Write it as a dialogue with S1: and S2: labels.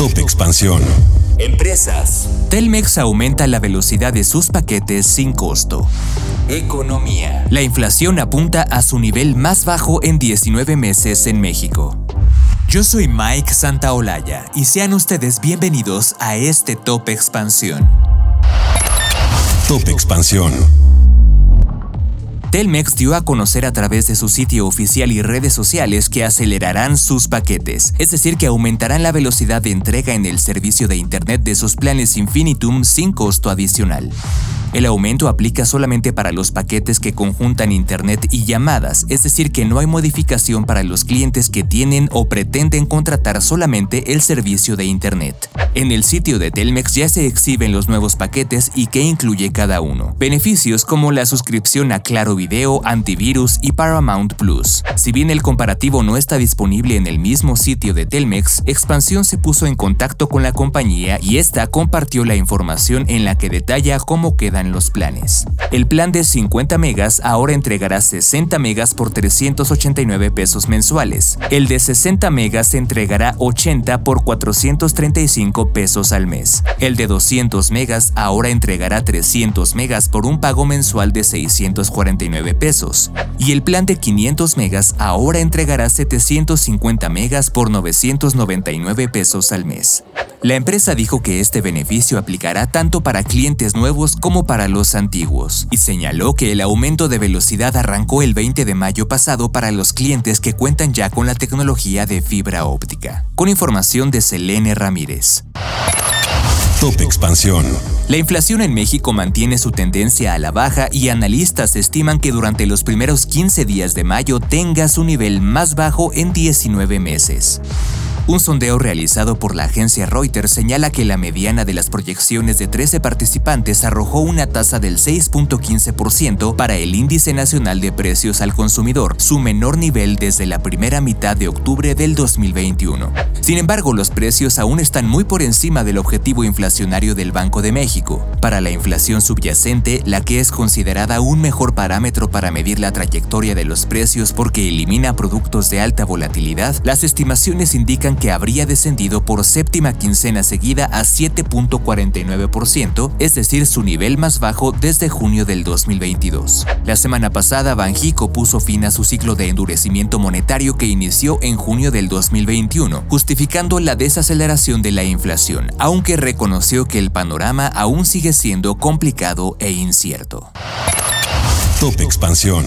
S1: Top Expansión.
S2: Empresas. Telmex aumenta la velocidad de sus paquetes sin costo. Economía. La inflación apunta a su nivel más bajo en 19 meses en México. Yo soy Mike Santaolalla y sean ustedes bienvenidos a este Top Expansión.
S1: Top Expansión.
S2: Telmex dio a conocer a través de su sitio oficial y redes sociales que acelerarán sus paquetes, es decir, que aumentarán la velocidad de entrega en el servicio de Internet de sus planes Infinitum sin costo adicional. El aumento aplica solamente para los paquetes que conjuntan Internet y llamadas, es decir, que no hay modificación para los clientes que tienen o pretenden contratar solamente el servicio de Internet. En el sitio de Telmex ya se exhiben los nuevos paquetes y qué incluye cada uno. Beneficios como la suscripción a Claro Video, Antivirus y Paramount Plus. Si bien el comparativo no está disponible en el mismo sitio de Telmex, Expansión se puso en contacto con la compañía y esta compartió la información en la que detalla cómo queda los planes. El plan de 50 megas ahora entregará 60 megas por 389 pesos mensuales. El de 60 megas entregará 80 por 435 pesos al mes. El de 200 megas ahora entregará 300 megas por un pago mensual de 649 pesos. Y el plan de 500 megas ahora entregará 750 megas por 999 pesos al mes. La empresa dijo que este beneficio aplicará tanto para clientes nuevos como para los antiguos, y señaló que el aumento de velocidad arrancó el 20 de mayo pasado para los clientes que cuentan ya con la tecnología de fibra óptica. Con información de Selene Ramírez.
S1: Top Expansión.
S2: La inflación en México mantiene su tendencia a la baja y analistas estiman que durante los primeros 15 días de mayo tenga su nivel más bajo en 19 meses. Un sondeo realizado por la agencia Reuters señala que la mediana de las proyecciones de 13 participantes arrojó una tasa del 6.15% para el Índice Nacional de Precios al Consumidor, su menor nivel desde la primera mitad de octubre del 2021. Sin embargo, los precios aún están muy por encima del objetivo inflacionario del Banco de México. Para la inflación subyacente, la que es considerada un mejor parámetro para medir la trayectoria de los precios porque elimina productos de alta volatilidad, las estimaciones indican que habría descendido por séptima quincena seguida a 7.49%, es decir, su nivel más bajo desde junio del 2022. La semana pasada, Banjico puso fin a su ciclo de endurecimiento monetario que inició en junio del 2021, justificando la desaceleración de la inflación, aunque reconoció que el panorama aún sigue siendo complicado e incierto.
S1: Top Expansión.